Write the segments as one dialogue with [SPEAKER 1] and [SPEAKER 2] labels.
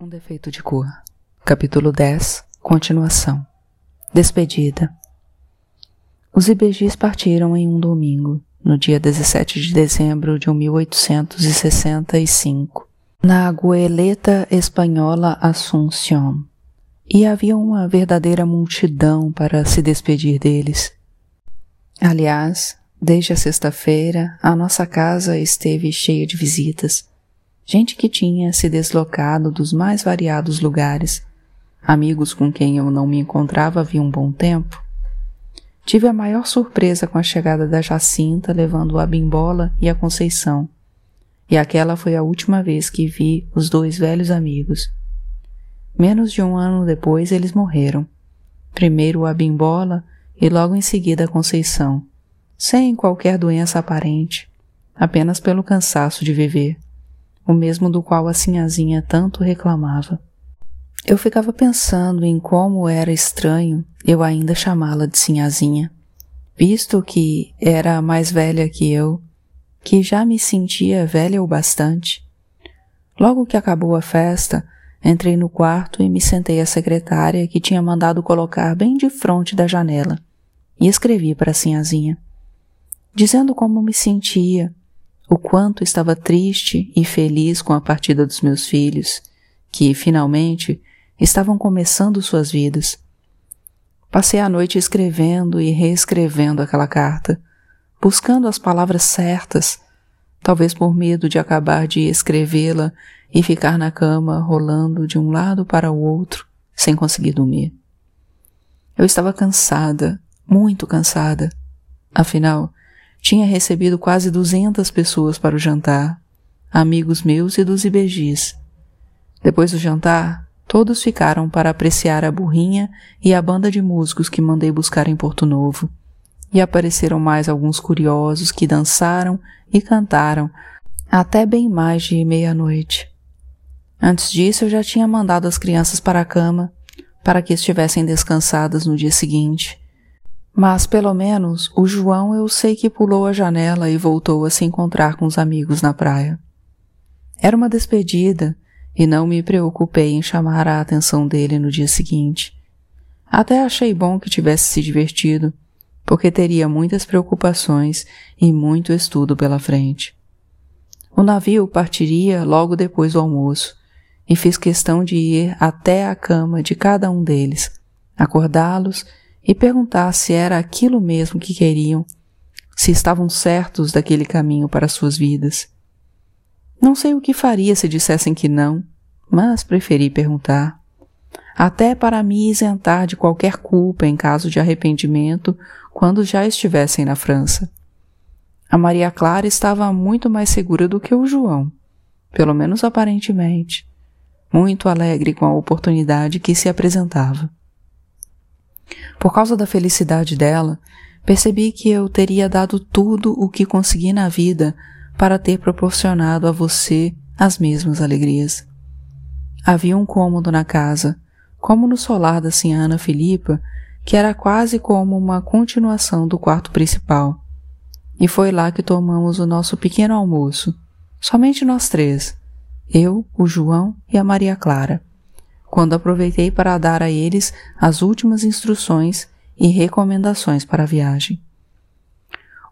[SPEAKER 1] Um defeito de cor. Capítulo 10. Continuação. Despedida. Os IBGs partiram em um domingo, no dia 17 de dezembro de 1865, na Goeleta Espanhola Asunción. E havia uma verdadeira multidão para se despedir deles. Aliás, desde a sexta-feira, a nossa casa esteve cheia de visitas gente que tinha se deslocado dos mais variados lugares, amigos com quem eu não me encontrava havia um bom tempo. Tive a maior surpresa com a chegada da Jacinta levando a Bimbola e a Conceição, e aquela foi a última vez que vi os dois velhos amigos. Menos de um ano depois eles morreram. Primeiro a Bimbola e logo em seguida a Conceição, sem qualquer doença aparente, apenas pelo cansaço de viver o mesmo do qual a sinhazinha tanto reclamava. Eu ficava pensando em como era estranho eu ainda chamá-la de sinhazinha, visto que era mais velha que eu, que já me sentia velha o bastante. Logo que acabou a festa, entrei no quarto e me sentei à secretária que tinha mandado colocar bem de frente da janela e escrevi para sinhazinha, dizendo como me sentia o quanto estava triste e feliz com a partida dos meus filhos, que, finalmente, estavam começando suas vidas. Passei a noite escrevendo e reescrevendo aquela carta, buscando as palavras certas, talvez por medo de acabar de escrevê-la e ficar na cama rolando de um lado para o outro sem conseguir dormir. Eu estava cansada, muito cansada. Afinal, tinha recebido quase duzentas pessoas para o jantar, amigos meus e dos IBGs. Depois do jantar, todos ficaram para apreciar a burrinha e a banda de músicos que mandei buscar em Porto Novo. E apareceram mais alguns curiosos que dançaram e cantaram até bem mais de meia-noite. Antes disso, eu já tinha mandado as crianças para a cama para que estivessem descansadas no dia seguinte mas pelo menos o João eu sei que pulou a janela e voltou a se encontrar com os amigos na praia. Era uma despedida e não me preocupei em chamar a atenção dele no dia seguinte. Até achei bom que tivesse se divertido, porque teria muitas preocupações e muito estudo pela frente. O navio partiria logo depois do almoço, e fiz questão de ir até a cama de cada um deles, acordá-los e perguntar se era aquilo mesmo que queriam, se estavam certos daquele caminho para suas vidas. Não sei o que faria se dissessem que não, mas preferi perguntar, até para me isentar de qualquer culpa em caso de arrependimento quando já estivessem na França. A Maria Clara estava muito mais segura do que o João, pelo menos aparentemente, muito alegre com a oportunidade que se apresentava. Por causa da felicidade dela, percebi que eu teria dado tudo o que consegui na vida para ter proporcionado a você as mesmas alegrias. Havia um cômodo na casa, como no solar da Ana Filipa, que era quase como uma continuação do quarto principal. E foi lá que tomamos o nosso pequeno almoço, somente nós três, eu, o João e a Maria Clara quando aproveitei para dar a eles as últimas instruções e recomendações para a viagem.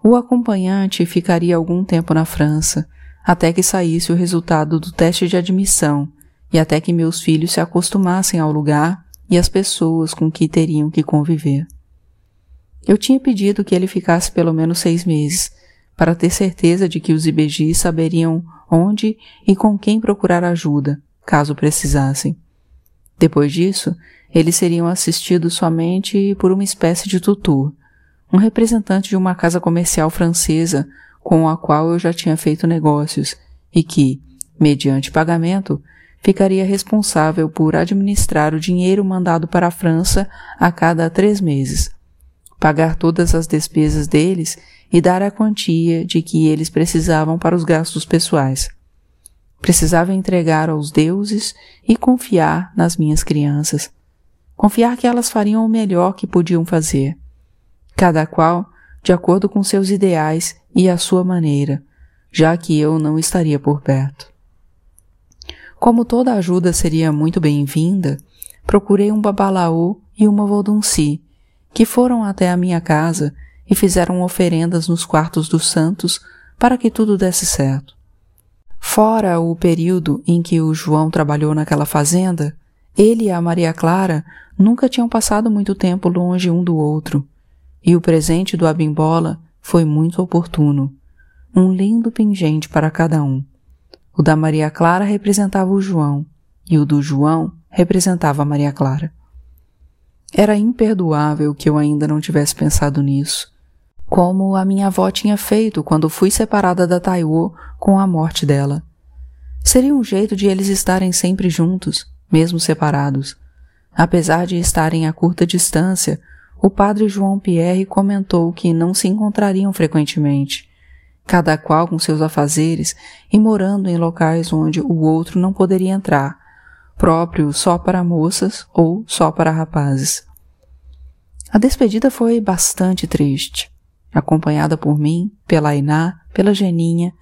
[SPEAKER 1] O acompanhante ficaria algum tempo na França, até que saísse o resultado do teste de admissão e até que meus filhos se acostumassem ao lugar e às pessoas com que teriam que conviver. Eu tinha pedido que ele ficasse pelo menos seis meses, para ter certeza de que os IBGs saberiam onde e com quem procurar ajuda, caso precisassem. Depois disso, eles seriam assistidos somente por uma espécie de tutor, um representante de uma casa comercial francesa com a qual eu já tinha feito negócios e que, mediante pagamento, ficaria responsável por administrar o dinheiro mandado para a França a cada três meses, pagar todas as despesas deles e dar a quantia de que eles precisavam para os gastos pessoais. Precisava entregar aos deuses e confiar nas minhas crianças. Confiar que elas fariam o melhor que podiam fazer. Cada qual de acordo com seus ideais e a sua maneira, já que eu não estaria por perto. Como toda ajuda seria muito bem-vinda, procurei um babalaô e uma vodunci, que foram até a minha casa e fizeram oferendas nos quartos dos santos para que tudo desse certo. Fora o período em que o João trabalhou naquela fazenda, ele e a Maria Clara nunca tinham passado muito tempo longe um do outro, e o presente do Abimbola foi muito oportuno. Um lindo pingente para cada um. O da Maria Clara representava o João, e o do João representava a Maria Clara. Era imperdoável que eu ainda não tivesse pensado nisso, como a minha avó tinha feito quando fui separada da Taiwo com a morte dela. Seria um jeito de eles estarem sempre juntos, mesmo separados. Apesar de estarem a curta distância, o padre João Pierre comentou que não se encontrariam frequentemente, cada qual com seus afazeres e morando em locais onde o outro não poderia entrar, próprio só para moças ou só para rapazes. A despedida foi bastante triste, acompanhada por mim, pela Iná, pela Geninha,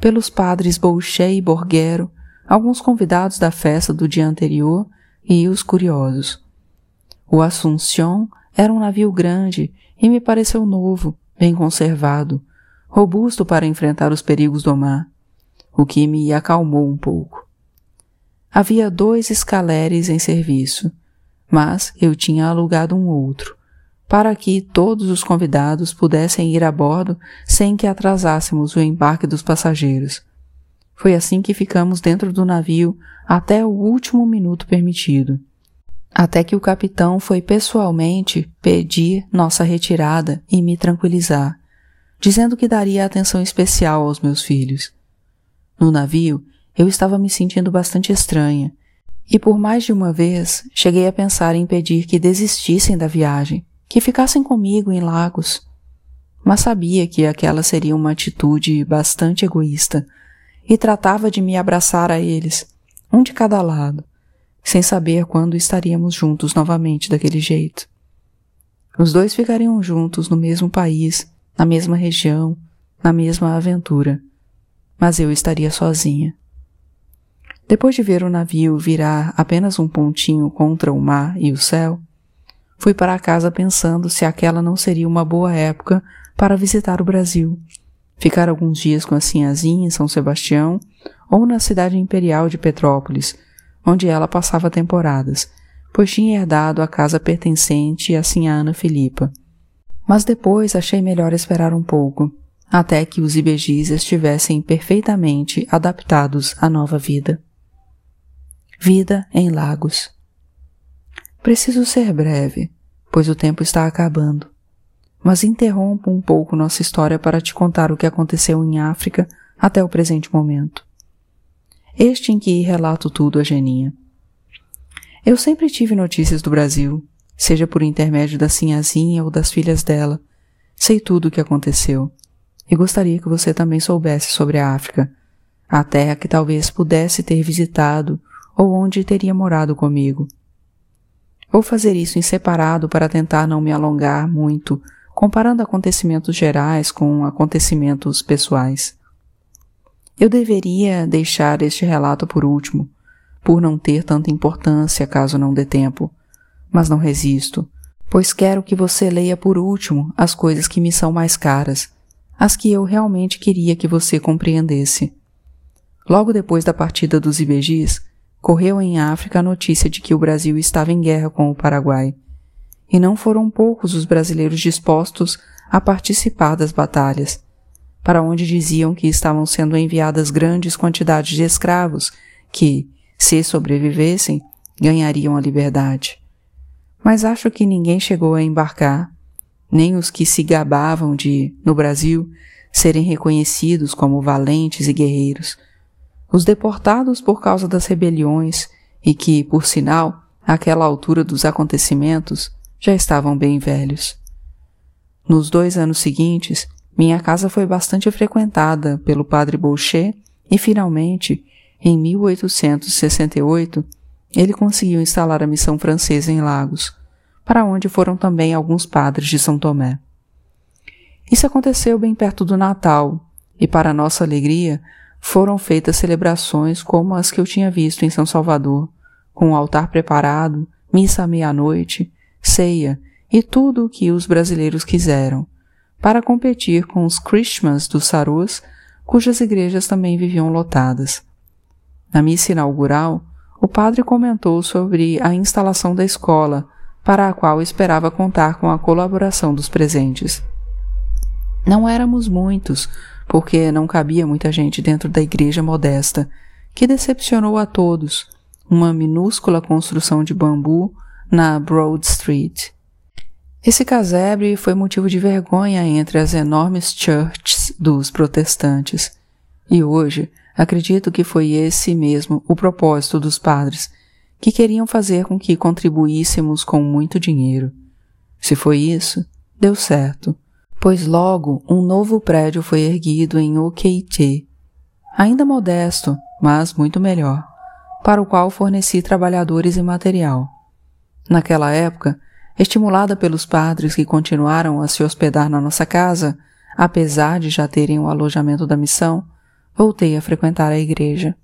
[SPEAKER 1] pelos padres Boucher e Borguero, alguns convidados da festa do dia anterior e os curiosos. O Assunção era um navio grande e me pareceu novo, bem conservado, robusto para enfrentar os perigos do mar, o que me acalmou um pouco. Havia dois escaleres em serviço, mas eu tinha alugado um outro, para que todos os convidados pudessem ir a bordo sem que atrasássemos o embarque dos passageiros. Foi assim que ficamos dentro do navio até o último minuto permitido até que o capitão foi pessoalmente pedir nossa retirada e me tranquilizar, dizendo que daria atenção especial aos meus filhos. No navio, eu estava me sentindo bastante estranha, e por mais de uma vez cheguei a pensar em pedir que desistissem da viagem, que ficassem comigo em Lagos. Mas sabia que aquela seria uma atitude bastante egoísta, e tratava de me abraçar a eles, um de cada lado sem saber quando estaríamos juntos novamente daquele jeito. Os dois ficariam juntos no mesmo país, na mesma região, na mesma aventura, mas eu estaria sozinha. Depois de ver o navio virar apenas um pontinho contra o mar e o céu, fui para casa pensando se aquela não seria uma boa época para visitar o Brasil, ficar alguns dias com a Sinhazinha em São Sebastião ou na cidade imperial de Petrópolis, onde ela passava temporadas, pois tinha herdado a casa pertencente a Sinha Ana Filipa. Mas depois achei melhor esperar um pouco, até que os ibejis estivessem perfeitamente adaptados à nova vida. Vida em Lagos. Preciso ser breve, pois o tempo está acabando. Mas interrompo um pouco nossa história para te contar o que aconteceu em África até o presente momento este em que relato tudo a Geninha. Eu sempre tive notícias do Brasil, seja por intermédio da Sinhazinha ou das filhas dela. Sei tudo o que aconteceu. E gostaria que você também soubesse sobre a África, a terra que talvez pudesse ter visitado ou onde teria morado comigo. Vou fazer isso em separado para tentar não me alongar muito, comparando acontecimentos gerais com acontecimentos pessoais. Eu deveria deixar este relato por último, por não ter tanta importância caso não dê tempo, mas não resisto, pois quero que você leia por último as coisas que me são mais caras, as que eu realmente queria que você compreendesse. Logo depois da partida dos IBGs, correu em África a notícia de que o Brasil estava em guerra com o Paraguai. E não foram poucos os brasileiros dispostos a participar das batalhas para onde diziam que estavam sendo enviadas grandes quantidades de escravos que, se sobrevivessem, ganhariam a liberdade. Mas acho que ninguém chegou a embarcar, nem os que se gabavam de, no Brasil, serem reconhecidos como valentes e guerreiros. Os deportados por causa das rebeliões e que, por sinal, àquela altura dos acontecimentos, já estavam bem velhos. Nos dois anos seguintes, minha casa foi bastante frequentada pelo padre Boucher e, finalmente, em 1868, ele conseguiu instalar a missão francesa em Lagos, para onde foram também alguns padres de São Tomé. Isso aconteceu bem perto do Natal, e para nossa alegria, foram feitas celebrações como as que eu tinha visto em São Salvador, com o altar preparado, missa à meia-noite, ceia e tudo o que os brasileiros quiseram, para competir com os Christmas dos Sarus, cujas igrejas também viviam lotadas. Na missa inaugural, o padre comentou sobre a instalação da escola, para a qual esperava contar com a colaboração dos presentes. Não éramos muitos, porque não cabia muita gente dentro da igreja modesta, que decepcionou a todos, uma minúscula construção de bambu na Broad Street. Esse casebre foi motivo de vergonha entre as enormes churches dos protestantes, e hoje acredito que foi esse mesmo o propósito dos padres, que queriam fazer com que contribuíssemos com muito dinheiro. Se foi isso, deu certo, pois logo um novo prédio foi erguido em OKT, ainda modesto, mas muito melhor, para o qual forneci trabalhadores e material. Naquela época, estimulada pelos padres que continuaram a se hospedar na nossa casa, apesar de já terem o alojamento da missão, voltei a frequentar a igreja.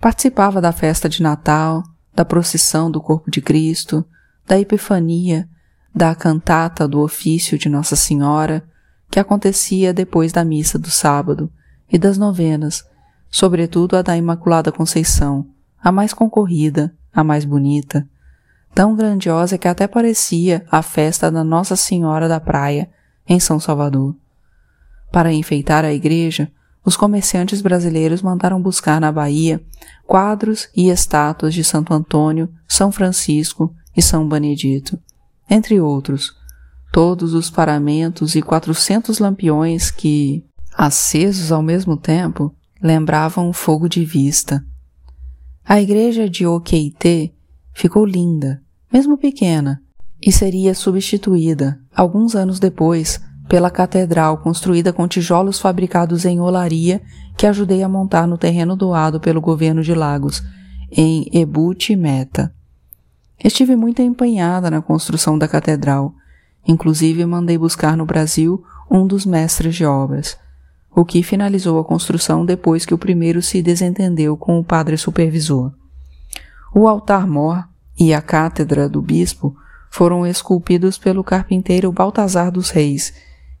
[SPEAKER 1] Participava da festa de Natal, da procissão do Corpo de Cristo, da Epifania, da cantata do ofício de Nossa Senhora, que acontecia depois da missa do sábado, e das novenas, sobretudo a da Imaculada Conceição, a mais concorrida, a mais bonita, tão grandiosa que até parecia a festa da Nossa Senhora da Praia, em São Salvador. Para enfeitar a igreja, os comerciantes brasileiros mandaram buscar na Bahia quadros e estátuas de Santo Antônio, São Francisco e São Benedito, entre outros, todos os paramentos e quatrocentos lampiões que, acesos ao mesmo tempo, lembravam um fogo de vista. A igreja de Okeite ficou linda, mesmo pequena, e seria substituída, alguns anos depois, pela catedral construída com tijolos fabricados em olaria que ajudei a montar no terreno doado pelo governo de Lagos, em Ebute Meta. Estive muito empenhada na construção da catedral, inclusive mandei buscar no Brasil um dos mestres de obras, o que finalizou a construção depois que o primeiro se desentendeu com o padre supervisor. O altar-mor e a cátedra do bispo foram esculpidos pelo carpinteiro Baltazar dos Reis,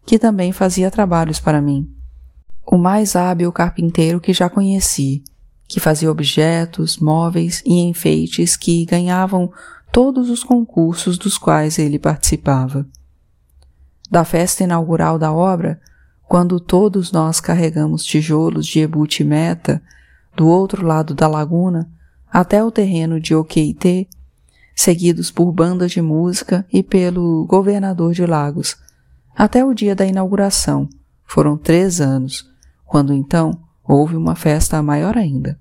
[SPEAKER 1] que também fazia trabalhos para mim. O mais hábil carpinteiro que já conheci, que fazia objetos, móveis e enfeites que ganhavam todos os concursos dos quais ele participava. Da festa inaugural da obra, quando todos nós carregamos tijolos de Ebute Meta do outro lado da laguna até o terreno de Okeite, seguidos por bandas de música e pelo governador de Lagos, até o dia da inauguração. Foram três anos, quando então houve uma festa maior ainda.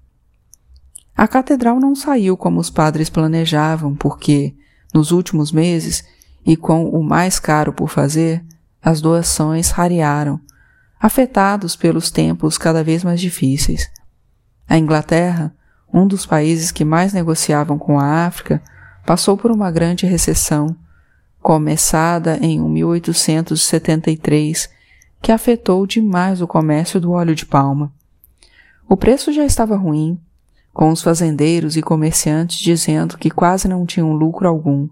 [SPEAKER 1] A catedral não saiu como os padres planejavam, porque, nos últimos meses, e com o mais caro por fazer, as doações rarearam, afetados pelos tempos cada vez mais difíceis. A Inglaterra, um dos países que mais negociavam com a África, passou por uma grande recessão começada em 1873, que afetou demais o comércio do óleo de palma. O preço já estava ruim, com os fazendeiros e comerciantes dizendo que quase não tinham lucro algum,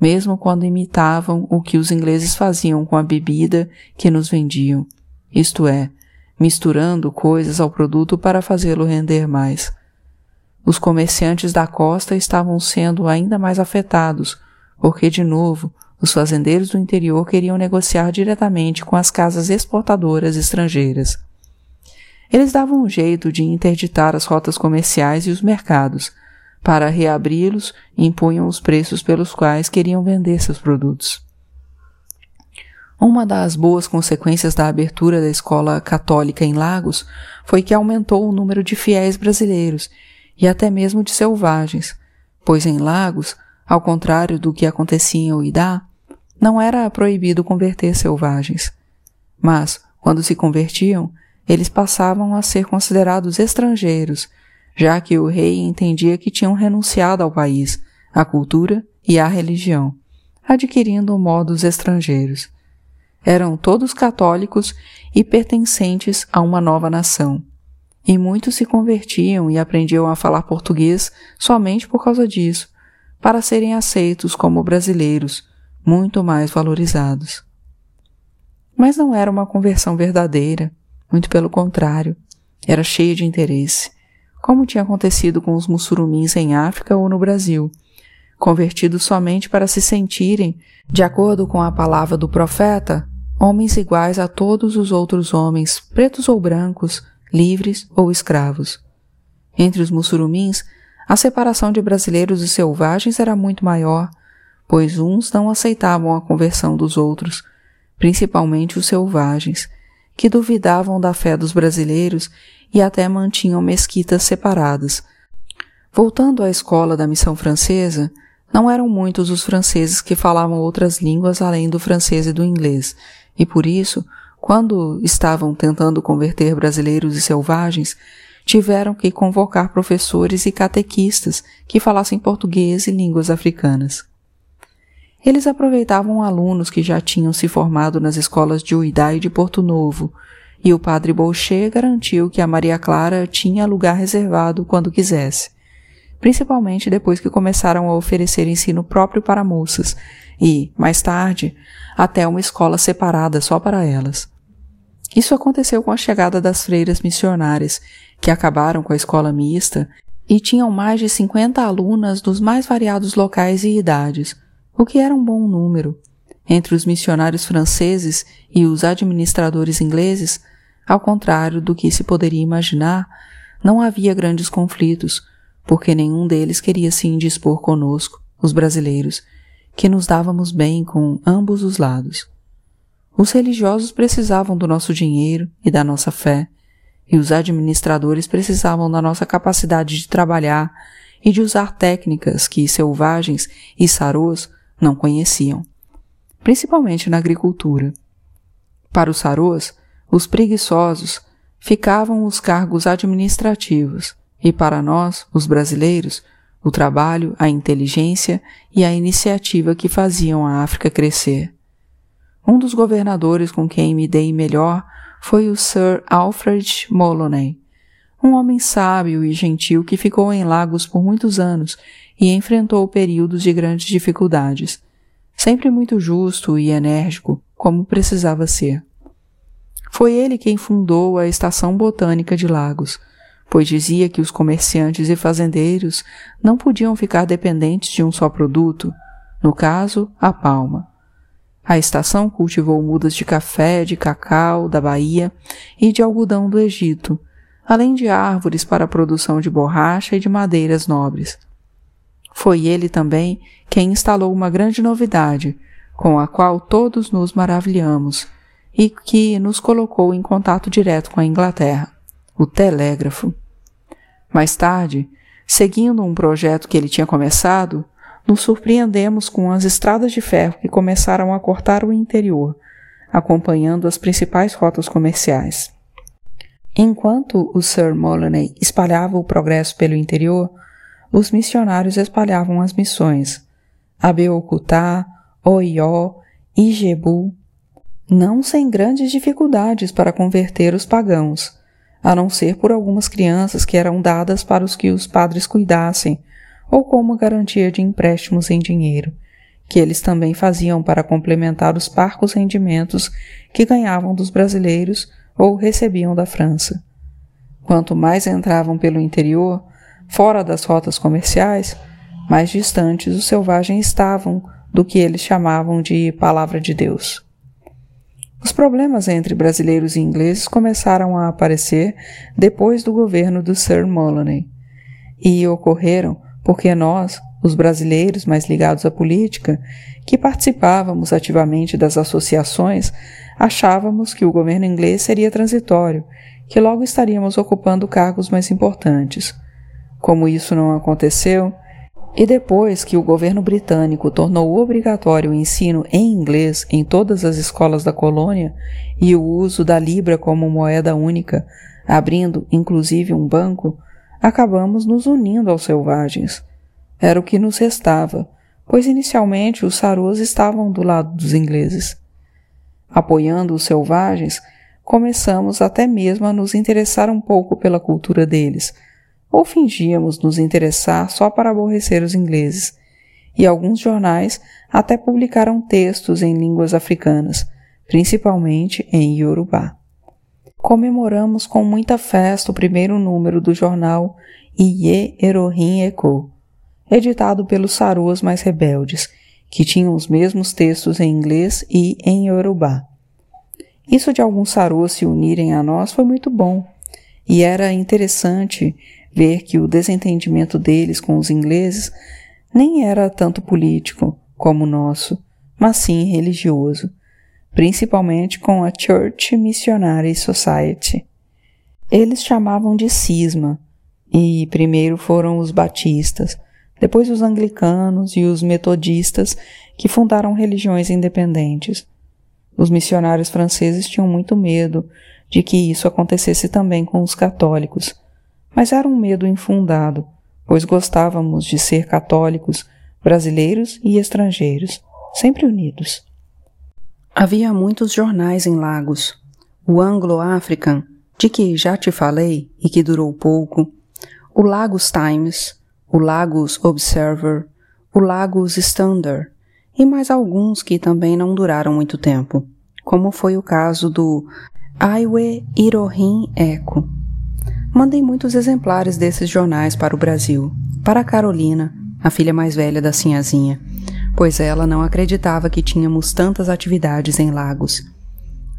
[SPEAKER 1] mesmo quando imitavam o que os ingleses faziam com a bebida que nos vendiam, isto é, misturando coisas ao produto para fazê-lo render mais. Os comerciantes da costa estavam sendo ainda mais afetados porque, de novo, os fazendeiros do interior queriam negociar diretamente com as casas exportadoras estrangeiras. Eles davam um jeito de interditar as rotas comerciais e os mercados. Para reabri-los, impunham os preços pelos quais queriam vender seus produtos. Uma das boas consequências da abertura da escola católica em Lagos foi que aumentou o número de fiéis brasileiros e até mesmo de selvagens, pois em Lagos ao contrário do que acontecia em Uidá, não era proibido converter selvagens. Mas, quando se convertiam, eles passavam a ser considerados estrangeiros, já que o rei entendia que tinham renunciado ao país, à cultura e à religião, adquirindo modos estrangeiros. Eram todos católicos e pertencentes a uma nova nação. e muitos se convertiam e aprendiam a falar português somente por causa disso, para serem aceitos como brasileiros, muito mais valorizados. Mas não era uma conversão verdadeira, muito pelo contrário, era cheia de interesse, como tinha acontecido com os mussurumins em África ou no Brasil, convertidos somente para se sentirem, de acordo com a palavra do profeta, homens iguais a todos os outros homens, pretos ou brancos, livres ou escravos. Entre os mussurumins, a separação de brasileiros e selvagens era muito maior, pois uns não aceitavam a conversão dos outros, principalmente os selvagens, que duvidavam da fé dos brasileiros e até mantinham mesquitas separadas. Voltando à escola da missão francesa, não eram muitos os franceses que falavam outras línguas além do francês e do inglês, e por isso, quando estavam tentando converter brasileiros e selvagens, tiveram que convocar professores e catequistas que falassem português e línguas africanas. Eles aproveitavam alunos que já tinham se formado nas escolas de Uidá e de Porto Novo, e o padre Boucher garantiu que a Maria Clara tinha lugar reservado quando quisesse, principalmente depois que começaram a oferecer ensino próprio para moças e, mais tarde, até uma escola separada só para elas. Isso aconteceu com a chegada das freiras missionárias, que acabaram com a escola mista e tinham mais de 50 alunas dos mais variados locais e idades, o que era um bom número. Entre os missionários franceses e os administradores ingleses, ao contrário do que se poderia imaginar, não havia grandes conflitos, porque nenhum deles queria se indispor conosco, os brasileiros, que nos dávamos bem com ambos os lados. Os religiosos precisavam do nosso dinheiro e da nossa fé, e os administradores precisavam da nossa capacidade de trabalhar e de usar técnicas que selvagens e sarôs não conheciam, principalmente na agricultura. Para os sarôs, os preguiçosos, ficavam os cargos administrativos, e para nós, os brasileiros, o trabalho, a inteligência e a iniciativa que faziam a África crescer. Um dos governadores com quem me dei melhor foi o Sir Alfred Moloney, um homem sábio e gentil que ficou em Lagos por muitos anos e enfrentou períodos de grandes dificuldades, sempre muito justo e enérgico, como precisava ser. Foi ele quem fundou a Estação Botânica de Lagos, pois dizia que os comerciantes e fazendeiros não podiam ficar dependentes de um só produto, no caso, a palma. A estação cultivou mudas de café, de cacau, da Bahia e de algodão do Egito, além de árvores para a produção de borracha e de madeiras nobres. Foi ele também quem instalou uma grande novidade, com a qual todos nos maravilhamos, e que nos colocou em contato direto com a Inglaterra, o telégrafo. Mais tarde, seguindo um projeto que ele tinha começado, nos surpreendemos com as estradas de ferro que começaram a cortar o interior, acompanhando as principais rotas comerciais. Enquanto o Sir Moloney espalhava o progresso pelo interior, os missionários espalhavam as missões. Abeokutá, Oió, Ijebu, não sem grandes dificuldades para converter os pagãos, a não ser por algumas crianças que eram dadas para os que os padres cuidassem, ou como garantia de empréstimos em dinheiro, que eles também faziam para complementar os parcos rendimentos que ganhavam dos brasileiros ou recebiam da França. Quanto mais entravam pelo interior, fora das rotas comerciais, mais distantes os selvagens estavam do que eles chamavam de Palavra de Deus. Os problemas entre brasileiros e ingleses começaram a aparecer depois do governo do Sir Moloney e ocorreram porque nós, os brasileiros mais ligados à política, que participávamos ativamente das associações, achávamos que o governo inglês seria transitório, que logo estaríamos ocupando cargos mais importantes. Como isso não aconteceu, e depois que o governo britânico tornou obrigatório o ensino em inglês em todas as escolas da colônia e o uso da libra como moeda única, abrindo inclusive um banco, acabamos nos unindo aos selvagens. Era o que nos restava, pois inicialmente os sarôs estavam do lado dos ingleses. Apoiando os selvagens, começamos até mesmo a nos interessar um pouco pela cultura deles, ou fingíamos nos interessar só para aborrecer os ingleses. E alguns jornais até publicaram textos em línguas africanas, principalmente em Yorubá. Comemoramos com muita festa o primeiro número do jornal Iye Erohim Eko, editado pelos Sarus mais rebeldes, que tinham os mesmos textos em inglês e em Yorubá. Isso de alguns Sarus se unirem a nós foi muito bom, e era interessante ver que o desentendimento deles com os ingleses nem era tanto político como o nosso, mas sim religioso, principalmente com a Church Missionary Society. Eles chamavam de cisma, e primeiro foram os batistas, depois os anglicanos e os metodistas que fundaram religiões independentes. Os missionários franceses tinham muito medo de que isso acontecesse também com os católicos, mas era um medo infundado, pois gostávamos de ser católicos, brasileiros e estrangeiros, sempre unidos. Havia muitos jornais em Lagos. O Anglo-African, de que já te falei e que durou pouco, o Lagos Times, o Lagos Observer, o Lagos Standard e mais alguns que também não duraram muito tempo, como foi o caso do Aiwe Irohin Eco. Mandei muitos exemplares desses jornais para o Brasil, para a Carolina, a filha mais velha da Sinhazinha, pois ela não acreditava que tínhamos tantas atividades em Lagos.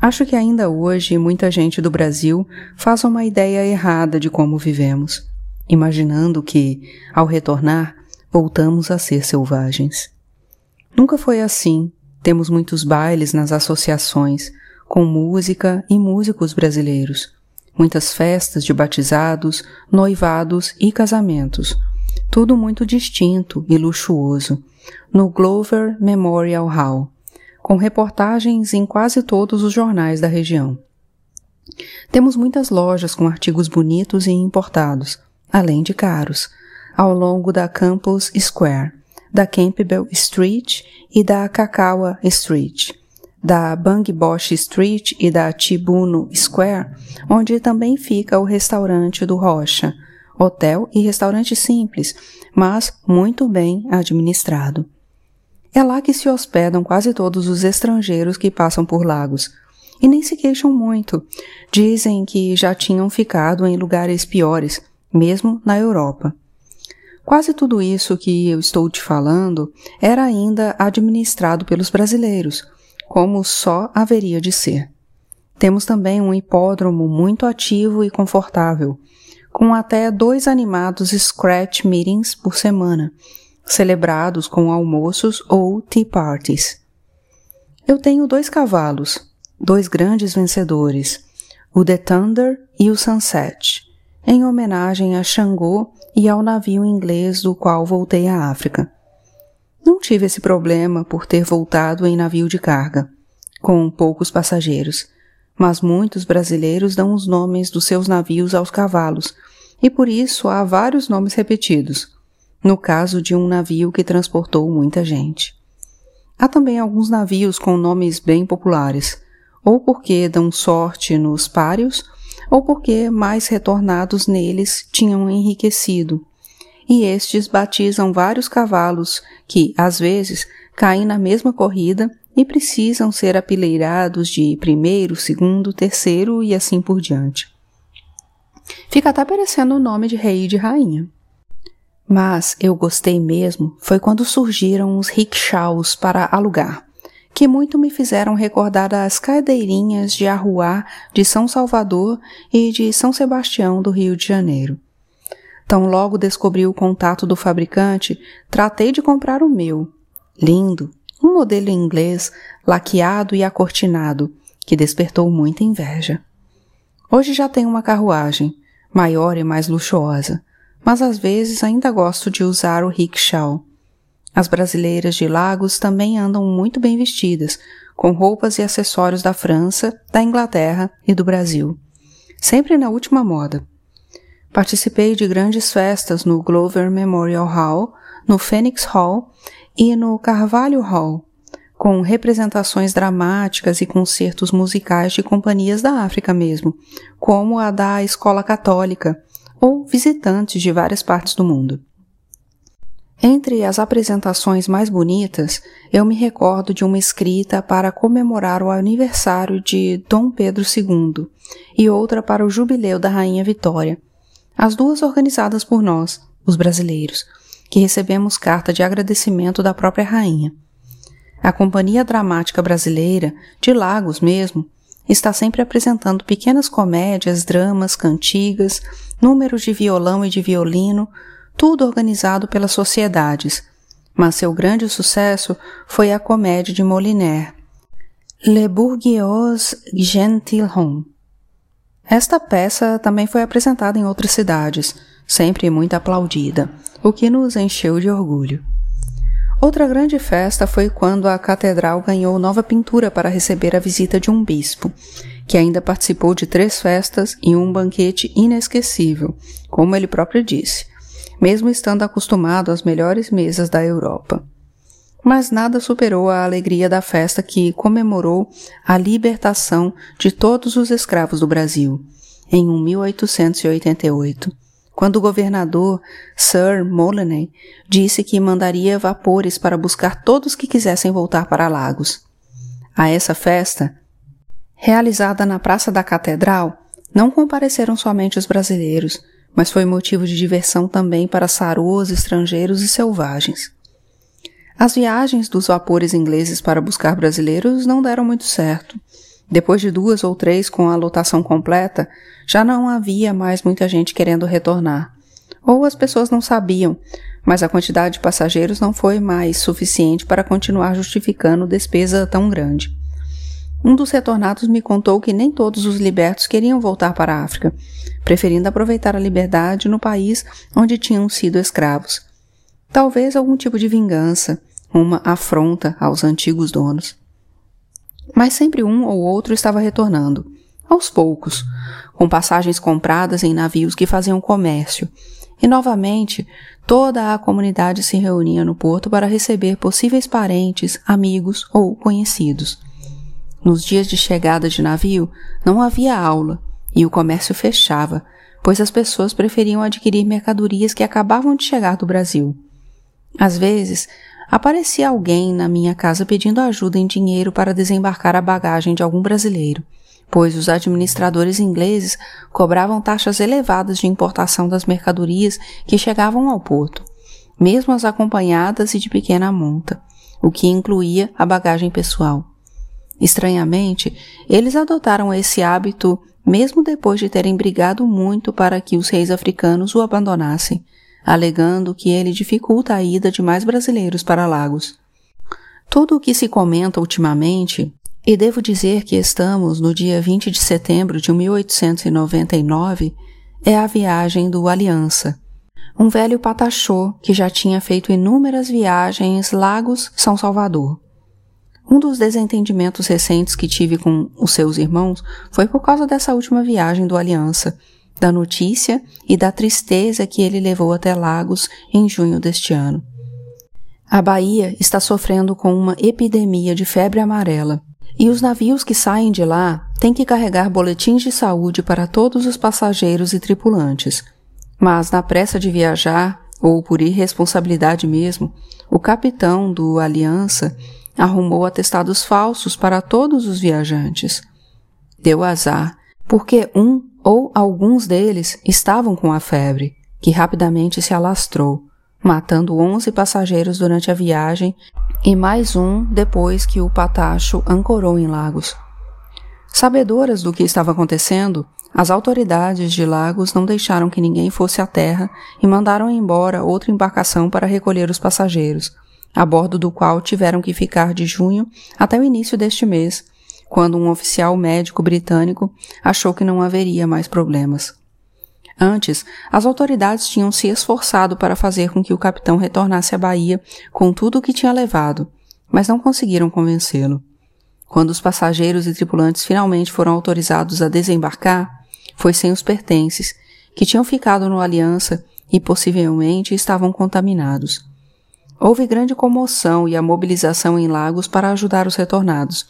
[SPEAKER 1] Acho que ainda hoje muita gente do Brasil faz uma ideia errada de como vivemos imaginando que, ao retornar, voltamos a ser selvagens. Nunca foi assim. Temos muitos bailes nas associações, com música e músicos brasileiros, muitas festas de batizados, noivados e casamentos, tudo muito distinto e luxuoso, no Glover Memorial Hall, com reportagens em quase todos os jornais da região. Temos muitas lojas com artigos bonitos e importados, além de caros, ao longo da Campus Square, da Campbell Street e da Kakawa Street, da Bang Bosch Street e da Chibuno Square, onde também fica o restaurante do Rocha, hotel e restaurante simples, mas muito bem administrado. É lá que se hospedam quase todos os estrangeiros que passam por Lagos. E nem se queixam muito. Dizem que já tinham ficado em lugares piores, mesmo na Europa. Quase tudo isso que eu estou te falando era ainda administrado pelos brasileiros, como só haveria de ser. Temos também um hipódromo muito ativo e confortável, com até dois animados scratch meetings por semana, celebrados com almoços ou tea parties. Eu tenho dois cavalos, dois grandes vencedores, o The Thunder e o Sunset em homenagem a Xangô e ao navio inglês do qual voltei à África. Não tive esse problema por ter voltado em navio de carga, com poucos passageiros, mas muitos brasileiros dão os nomes dos seus navios aos cavalos, e por isso há vários nomes repetidos, no caso de um navio que transportou muita gente. Há também alguns navios com nomes bem populares, ou porque dão sorte nos páreos, ou porque mais retornados neles tinham enriquecido. E estes batizam vários cavalos que, às vezes, caem na mesma corrida e precisam ser apileirados de primeiro, segundo, terceiro e assim por diante. Fica até parecendo o nome de rei e de rainha. Mas eu gostei mesmo foi quando surgiram os rickshaws para alugar que muito me fizeram recordar as cadeirinhas de Arruá de São Salvador e de São Sebastião do Rio de Janeiro. Tão logo descobri o contato do fabricante, tratei de comprar o meu. Lindo, um modelo inglês, laqueado e acortinado, que despertou muita inveja. Hoje já tenho uma carruagem, maior e mais luxuosa, mas às vezes ainda gosto de usar o rickshaw as brasileiras de Lagos também andam muito bem vestidas, com roupas e acessórios da França, da Inglaterra e do Brasil. Sempre na última moda. Participei de grandes festas no Glover Memorial Hall, no Phoenix Hall e no Carvalho Hall, com representações dramáticas e concertos musicais de companhias da África mesmo, como a da Escola Católica, ou visitantes de várias partes do mundo. Entre as apresentações mais bonitas, eu me recordo de uma escrita para comemorar o aniversário de Dom Pedro II e outra para o jubileu da Rainha Vitória, as duas organizadas por nós, os brasileiros, que recebemos carta de agradecimento da própria rainha. A Companhia Dramática Brasileira, de Lagos mesmo, está sempre apresentando pequenas comédias, dramas, cantigas, números de violão e de violino, tudo organizado pelas sociedades. Mas seu grande sucesso foi a comédia de Molière, Le Bourgeois Gentilhomme. Esta peça também foi apresentada em outras cidades, sempre muito aplaudida, o que nos encheu de orgulho. Outra grande festa foi quando a catedral ganhou nova pintura para receber a visita de um bispo, que ainda participou de três festas e um banquete inesquecível, como ele próprio disse, mesmo estando acostumado às melhores mesas da Europa. Mas nada superou a alegria da festa que comemorou a libertação de todos os escravos do Brasil, em 1888 quando o governador Sir Molyneux disse que mandaria vapores para buscar todos que quisessem voltar para Lagos. A essa festa, realizada na Praça da Catedral, não compareceram somente os brasileiros, mas foi motivo de diversão também para saroas, estrangeiros e selvagens. As viagens dos vapores ingleses para buscar brasileiros não deram muito certo. Depois de duas ou três com a lotação completa, já não havia mais muita gente querendo retornar. Ou as pessoas não sabiam, mas a quantidade de passageiros não foi mais suficiente para continuar justificando despesa tão grande. Um dos retornados me contou que nem todos os libertos queriam voltar para a África, preferindo aproveitar a liberdade no país onde tinham sido escravos. Talvez algum tipo de vingança, uma afronta aos antigos donos mas sempre um ou outro estava retornando, aos poucos, com passagens compradas em navios que faziam comércio, e novamente toda a comunidade se reunia no porto para receber possíveis parentes, amigos ou conhecidos. Nos dias de chegada de navio não havia aula e o comércio fechava, pois as pessoas preferiam adquirir mercadorias que acabavam de chegar do Brasil. Às vezes, aparecia alguém na minha casa pedindo ajuda em dinheiro para desembarcar a bagagem de algum brasileiro, pois os administradores ingleses cobravam taxas elevadas de importação das mercadorias que chegavam ao porto, mesmo as acompanhadas e de pequena monta, o que incluía a bagagem pessoal. Estranhamente, eles adotaram esse hábito mesmo depois de terem brigado muito para que os reis africanos o abandonassem, alegando que ele dificulta a ida de mais brasileiros para Lagos. Tudo o que se comenta ultimamente, e devo dizer que estamos no dia 20 de setembro de 1899, é a viagem do Aliança, um velho patachô que já tinha feito inúmeras viagens Lagos-São Salvador. Um dos desentendimentos recentes que tive com os seus irmãos foi por causa dessa última viagem do Aliança, da notícia e da tristeza que ele levou até Lagos em junho deste ano. A Bahia está sofrendo com uma epidemia de febre amarela e os navios que saem de lá têm que carregar boletins de saúde para todos os passageiros e tripulantes. Mas, na pressa de viajar, ou por irresponsabilidade mesmo, o capitão do Aliança arrumou atestados falsos para todos os viajantes. Deu azar, porque um ou alguns deles estavam com a febre, que rapidamente se alastrou, matando 11 passageiros durante a viagem e mais um depois que o Patacho ancorou em Lagos. Sabedoras do que estava acontecendo, as autoridades de Lagos não deixaram que ninguém fosse à terra e mandaram embora outra embarcação para recolher os passageiros, a bordo do qual tiveram que ficar de junho até o início deste mês, quando um oficial médico britânico achou que não haveria mais problemas. Antes, as autoridades tinham se esforçado para fazer com que o capitão retornasse à Bahia com tudo o que tinha levado, mas não conseguiram convencê-lo. Quando os passageiros e tripulantes finalmente foram autorizados a desembarcar, foi sem os pertences, que tinham ficado no Aliança e possivelmente estavam contaminados. Houve grande comoção e a mobilização em Lagos para ajudar os retornados,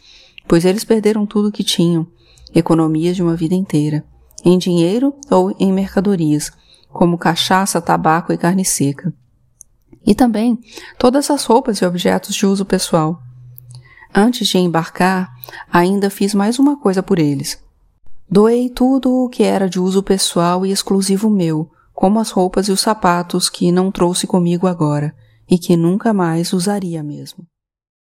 [SPEAKER 1] pois eles perderam tudo o que tinham, economias de uma vida inteira, em dinheiro ou em mercadorias, como cachaça, tabaco e carne seca. E também todas as roupas e objetos de uso pessoal. Antes de embarcar, ainda fiz mais uma coisa por eles. Doei tudo o que era de uso pessoal e exclusivo meu, como as roupas e os sapatos que não trouxe comigo agora e que nunca mais usaria mesmo.